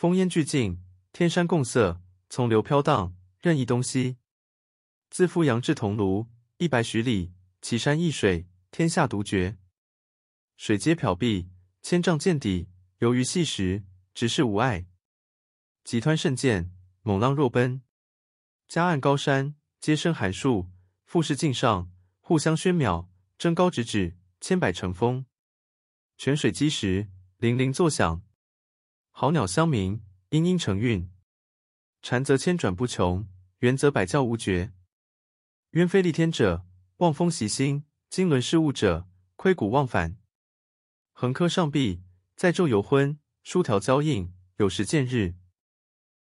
烽烟俱尽，天山共色，从流飘荡，任意东西。自富阳至桐庐，一百许里，奇山异水，天下独绝。水皆缥碧，千丈见底，游鱼细石，直视无碍。急湍甚贱，猛浪若奔。夹岸高山，皆生寒树，富士径上，互相喧邈，争高直指，千百成峰。泉水击石，泠泠作响；好鸟相鸣，嘤嘤成韵。蝉则千转不穷，猿则百叫无绝。鸢飞戾天者，望风习心；经纶事务者，窥谷忘返。横柯上壁，载昼游昏，疏条交映，有时见日。